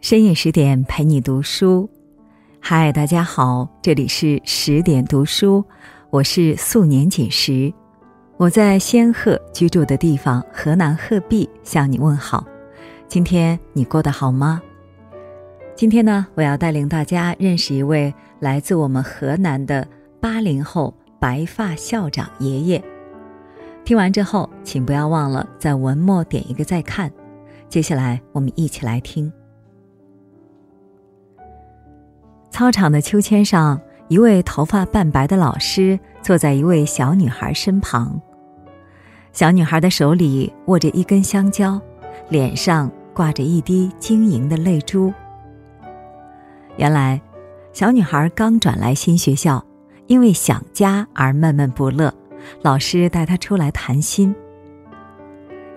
深夜十点陪你读书，嗨，大家好，这里是十点读书，我是素年锦时，我在仙鹤居住的地方河南鹤壁向你问好。今天你过得好吗？今天呢，我要带领大家认识一位来自我们河南的八零后白发校长爷爷。听完之后，请不要忘了在文末点一个再看。接下来，我们一起来听。操场的秋千上，一位头发半白的老师坐在一位小女孩身旁。小女孩的手里握着一根香蕉，脸上挂着一滴晶莹的泪珠。原来，小女孩刚转来新学校，因为想家而闷闷不乐。老师带她出来谈心。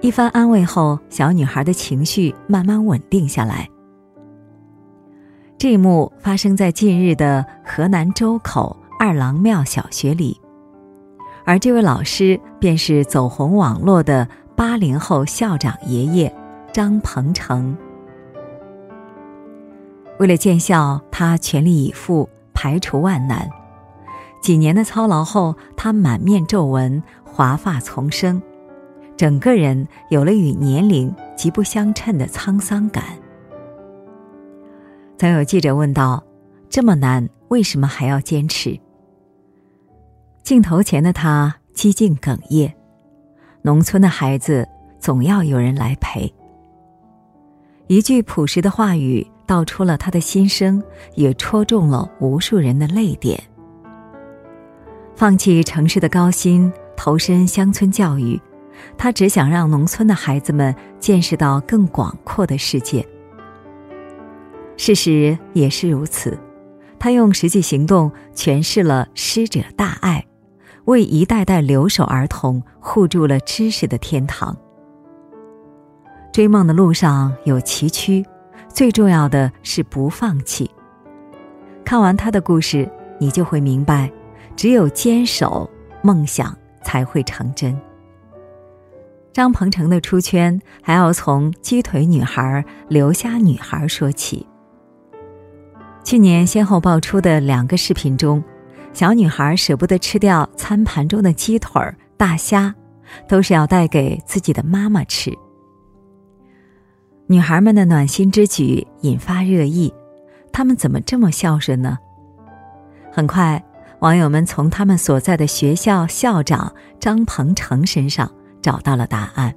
一番安慰后，小女孩的情绪慢慢稳定下来。这一幕发生在近日的河南周口二郎庙小学里，而这位老师便是走红网络的八零后校长爷爷张鹏程。为了建校，他全力以赴，排除万难。几年的操劳后，他满面皱纹，华发丛生，整个人有了与年龄极不相称的沧桑感。曾有记者问道：“这么难，为什么还要坚持？”镜头前的他几近哽咽。农村的孩子总要有人来陪。一句朴实的话语道出了他的心声，也戳中了无数人的泪点。放弃城市的高薪，投身乡村教育，他只想让农村的孩子们见识到更广阔的世界。事实也是如此，他用实际行动诠释了师者大爱，为一代代留守儿童护住了知识的天堂。追梦的路上有崎岖，最重要的是不放弃。看完他的故事，你就会明白，只有坚守，梦想才会成真。张鹏程的出圈，还要从鸡腿女孩、留虾女孩说起。去年先后爆出的两个视频中，小女孩舍不得吃掉餐盘中的鸡腿儿、大虾，都是要带给自己的妈妈吃。女孩们的暖心之举引发热议，她们怎么这么孝顺呢？很快，网友们从他们所在的学校校长张鹏程身上找到了答案。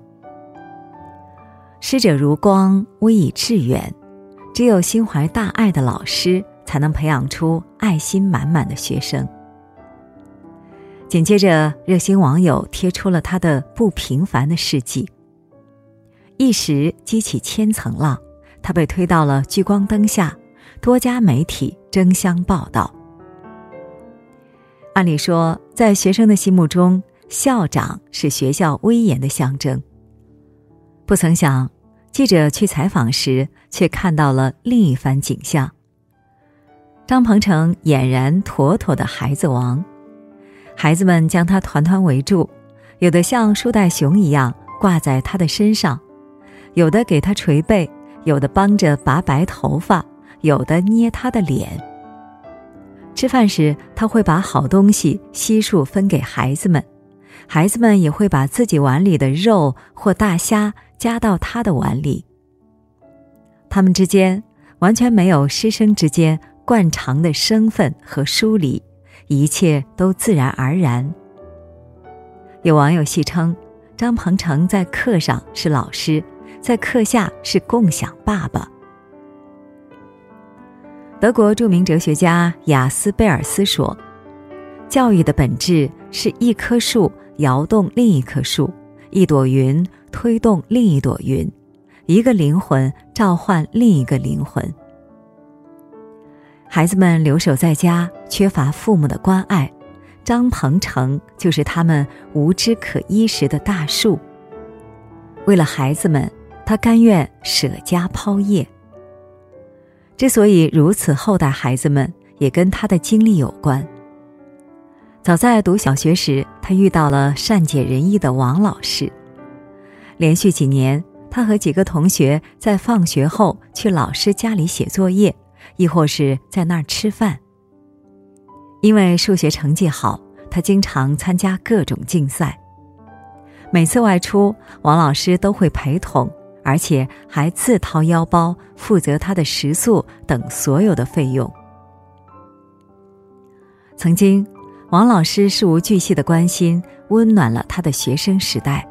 师者如光，威以致远。只有心怀大爱的老师，才能培养出爱心满满的学生。紧接着，热心网友贴出了他的不平凡的事迹，一时激起千层浪，他被推到了聚光灯下，多家媒体争相报道。按理说，在学生的心目中，校长是学校威严的象征，不曾想。记者去采访时，却看到了另一番景象。张鹏程俨然妥妥的孩子王，孩子们将他团团围住，有的像树袋熊一样挂在他的身上，有的给他捶背，有的帮着拔白头发，有的捏他的脸。吃饭时，他会把好东西悉数分给孩子们，孩子们也会把自己碗里的肉或大虾。夹到他的碗里。他们之间完全没有师生之间惯常的身份和疏离，一切都自然而然。有网友戏称，张鹏程在课上是老师，在课下是共享爸爸。德国著名哲学家雅斯贝尔斯说：“教育的本质是一棵树摇动另一棵树。”一朵云推动另一朵云，一个灵魂召唤另一个灵魂。孩子们留守在家，缺乏父母的关爱，张鹏程就是他们无枝可依时的大树。为了孩子们，他甘愿舍家抛业。之所以如此厚待孩子们，也跟他的经历有关。早在读小学时，他遇到了善解人意的王老师。连续几年，他和几个同学在放学后去老师家里写作业，亦或是在那儿吃饭。因为数学成绩好，他经常参加各种竞赛。每次外出，王老师都会陪同，而且还自掏腰包负责他的食宿等所有的费用。曾经，王老师事无巨细的关心，温暖了他的学生时代。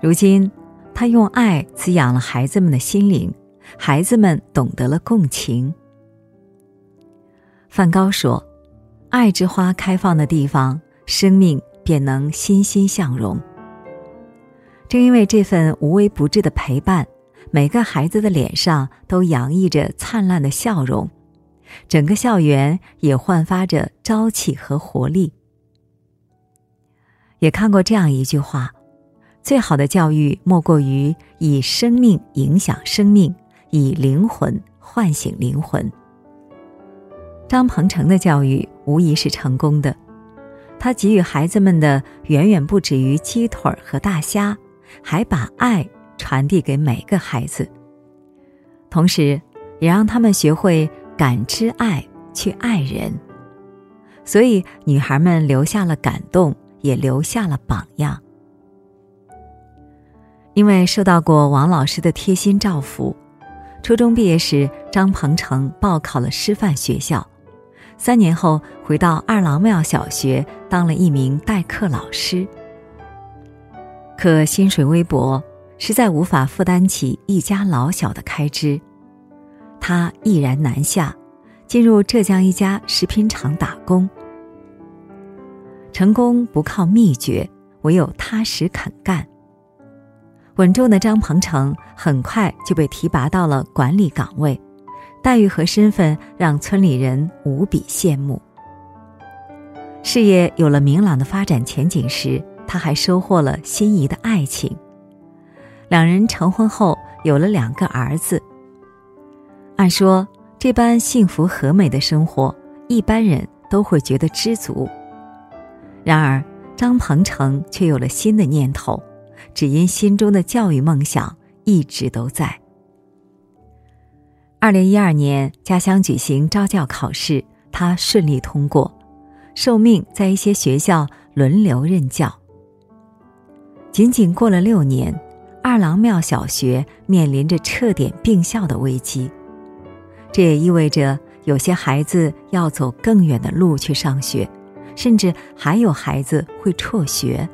如今，他用爱滋养了孩子们的心灵，孩子们懂得了共情。梵高说：“爱之花开放的地方，生命便能欣欣向荣。”正因为这份无微不至的陪伴，每个孩子的脸上都洋溢着灿烂的笑容，整个校园也焕发着朝气和活力。也看过这样一句话：“最好的教育，莫过于以生命影响生命，以灵魂唤醒灵魂。”张鹏程的教育无疑是成功的，他给予孩子们的远远不止于鸡腿和大虾。还把爱传递给每个孩子，同时，也让他们学会感知爱，去爱人。所以，女孩们留下了感动，也留下了榜样。因为受到过王老师的贴心照拂，初中毕业时，张鹏程报考了师范学校，三年后回到二郎庙小学当了一名代课老师。可薪水微薄，实在无法负担起一家老小的开支，他毅然南下，进入浙江一家食品厂打工。成功不靠秘诀，唯有踏实肯干。稳重的张鹏程很快就被提拔到了管理岗位，待遇和身份让村里人无比羡慕。事业有了明朗的发展前景时。他还收获了心仪的爱情，两人成婚后有了两个儿子。按说这般幸福和美的生活，一般人都会觉得知足。然而张鹏程却有了新的念头，只因心中的教育梦想一直都在。二零一二年，家乡举行招教考试，他顺利通过，受命在一些学校轮流任教。仅仅过了六年，二郎庙小学面临着撤点并校的危机。这也意味着有些孩子要走更远的路去上学，甚至还有孩子会辍学。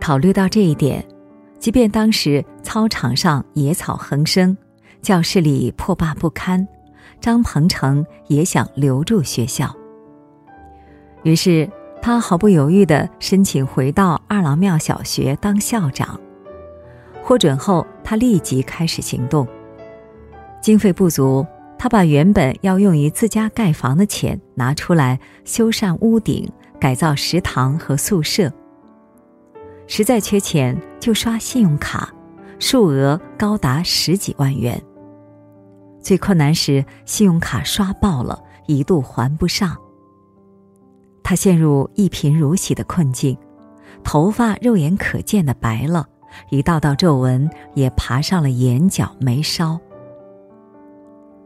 考虑到这一点，即便当时操场上野草横生，教室里破败不堪，张鹏程也想留住学校。于是。他毫不犹豫地申请回到二郎庙小学当校长，获准后，他立即开始行动。经费不足，他把原本要用于自家盖房的钱拿出来修缮屋顶、改造食堂和宿舍。实在缺钱，就刷信用卡，数额高达十几万元。最困难时，信用卡刷爆了，一度还不上。他陷入一贫如洗的困境，头发肉眼可见的白了，一道道皱纹也爬上了眼角眉梢。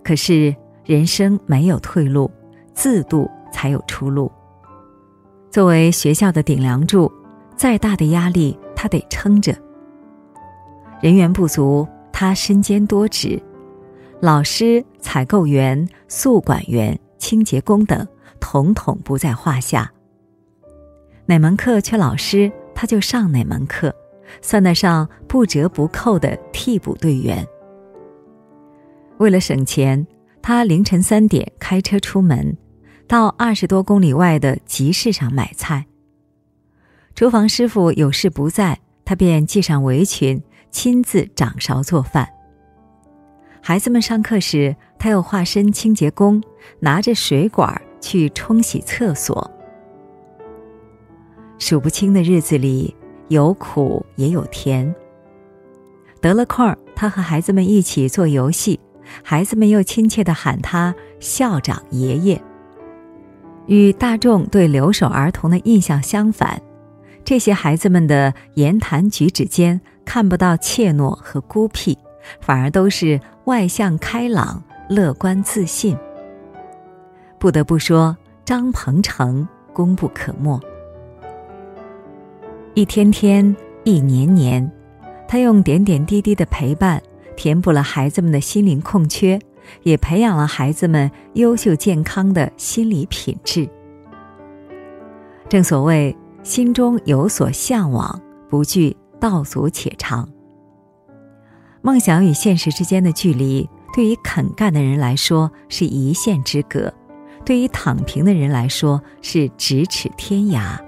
可是人生没有退路，自渡才有出路。作为学校的顶梁柱，再大的压力他得撑着。人员不足，他身兼多职，老师、采购员、宿管员、清洁工等。统统不在话下。哪门课缺老师，他就上哪门课，算得上不折不扣的替补队员。为了省钱，他凌晨三点开车出门，到二十多公里外的集市上买菜。厨房师傅有事不在，他便系上围裙，亲自掌勺做饭。孩子们上课时，他又化身清洁工，拿着水管。去冲洗厕所。数不清的日子里，有苦也有甜。得了空，他和孩子们一起做游戏，孩子们又亲切的喊他校长爷爷。与大众对留守儿童的印象相反，这些孩子们的言谈举止间看不到怯懦和孤僻，反而都是外向开朗、乐观自信。不得不说，张鹏程功不可没。一天天，一年年，他用点点滴滴的陪伴，填补了孩子们的心灵空缺，也培养了孩子们优秀健康的心理品质。正所谓，心中有所向往，不惧道阻且长。梦想与现实之间的距离，对于肯干的人来说是一线之隔，对于躺平的人来说是咫尺天涯。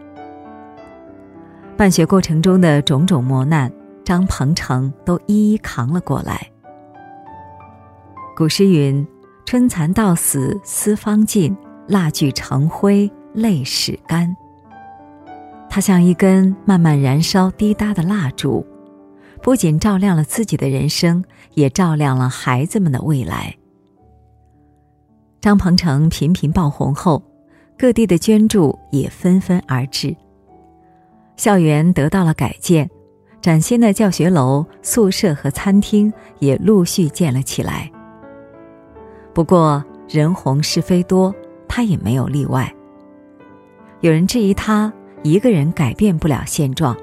办学过程中的种种磨难，张鹏程都一一扛了过来。古诗云：“春蚕到死丝方尽，蜡炬成灰泪始干。”他像一根慢慢燃烧滴答的蜡烛，不仅照亮了自己的人生，也照亮了孩子们的未来。张鹏程频频爆红后，各地的捐助也纷纷而至。校园得到了改建，崭新的教学楼、宿舍和餐厅也陆续建了起来。不过人红是非多，他也没有例外。有人质疑他一个人改变不了现状，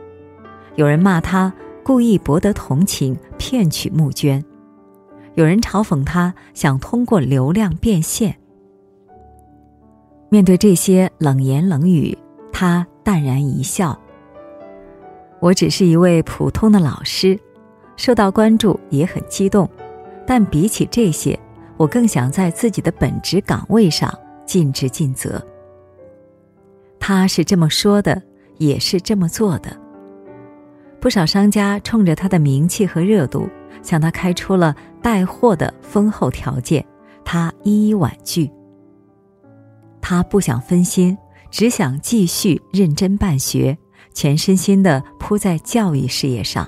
有人骂他故意博得同情骗取募捐，有人嘲讽他想通过流量变现。面对这些冷言冷语，他淡然一笑。我只是一位普通的老师，受到关注也很激动，但比起这些，我更想在自己的本职岗位上尽职尽责。他是这么说的，也是这么做的。不少商家冲着他的名气和热度，向他开出了带货的丰厚条件，他一一婉拒。他不想分心，只想继续认真办学。全身心的扑在教育事业上，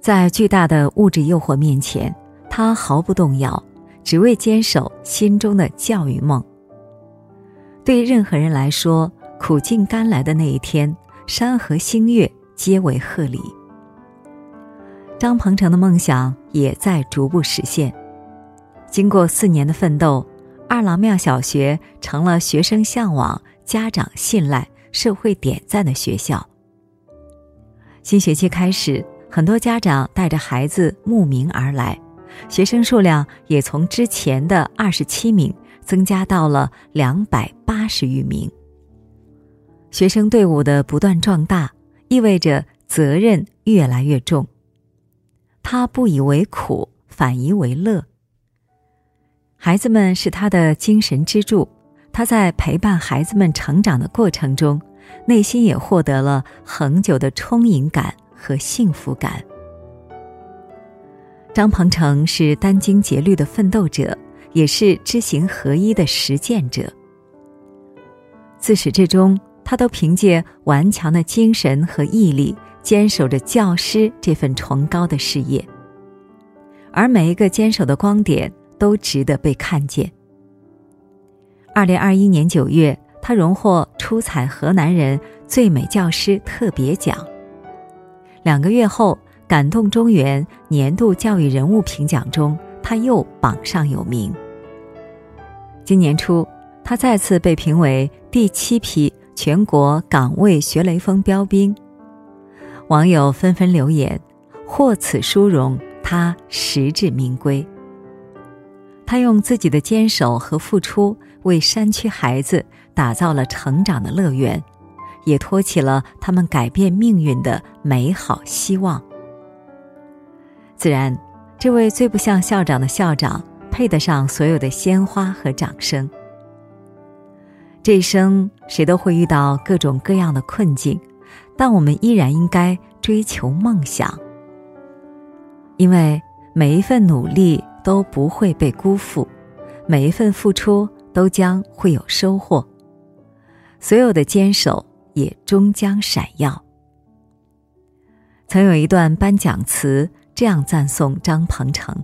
在巨大的物质诱惑面前，他毫不动摇，只为坚守心中的教育梦。对任何人来说，苦尽甘来的那一天，山河星月皆为贺礼。张鹏程的梦想也在逐步实现。经过四年的奋斗，二郎庙小学成了学生向往、家长信赖。社会点赞的学校。新学期开始，很多家长带着孩子慕名而来，学生数量也从之前的二十七名增加到了两百八十余名。学生队伍的不断壮大，意味着责任越来越重。他不以为苦，反以为乐。孩子们是他的精神支柱。他在陪伴孩子们成长的过程中，内心也获得了恒久的充盈感和幸福感。张鹏程是殚精竭虑的奋斗者，也是知行合一的实践者。自始至终，他都凭借顽强的精神和毅力，坚守着教师这份崇高的事业。而每一个坚守的光点，都值得被看见。二零二一年九月，他荣获出彩河南人最美教师特别奖。两个月后，感动中原年度教育人物评奖中，他又榜上有名。今年初，他再次被评为第七批全国岗位学雷锋标兵。网友纷纷留言：“获此殊荣，他实至名归。”他用自己的坚守和付出，为山区孩子打造了成长的乐园，也托起了他们改变命运的美好希望。自然，这位最不像校长的校长，配得上所有的鲜花和掌声。这一生，谁都会遇到各种各样的困境，但我们依然应该追求梦想，因为每一份努力。都不会被辜负，每一份付出都将会有收获，所有的坚守也终将闪耀。曾有一段颁奖词这样赞颂张鹏程：“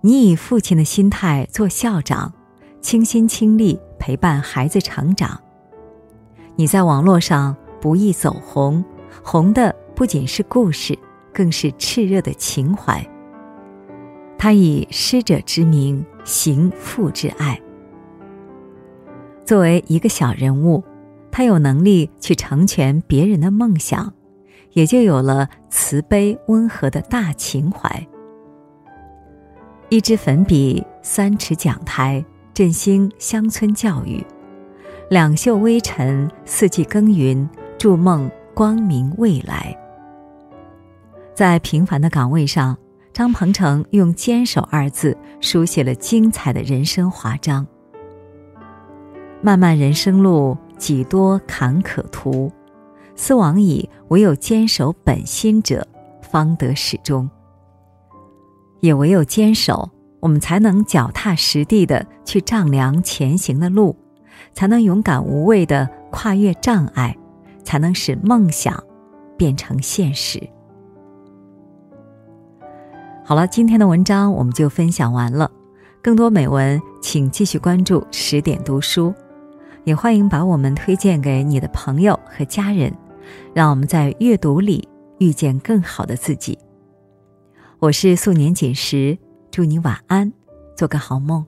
你以父亲的心态做校长，倾心倾力陪伴孩子成长。你在网络上不易走红，红的不仅是故事，更是炽热的情怀。他以师者之名行父之爱。作为一个小人物，他有能力去成全别人的梦想，也就有了慈悲温和的大情怀。一支粉笔，三尺讲台，振兴乡村教育；两袖微尘，四季耕耘，筑梦光明未来。在平凡的岗位上，张鹏程用“坚守”二字书写了精彩的人生华章。漫漫人生路，几多坎坷途，思往矣，唯有坚守本心者，方得始终。也唯有坚守，我们才能脚踏实地的去丈量前行的路，才能勇敢无畏的跨越障碍，才能使梦想变成现实。好了，今天的文章我们就分享完了。更多美文，请继续关注十点读书，也欢迎把我们推荐给你的朋友和家人，让我们在阅读里遇见更好的自己。我是素年锦时，祝你晚安，做个好梦。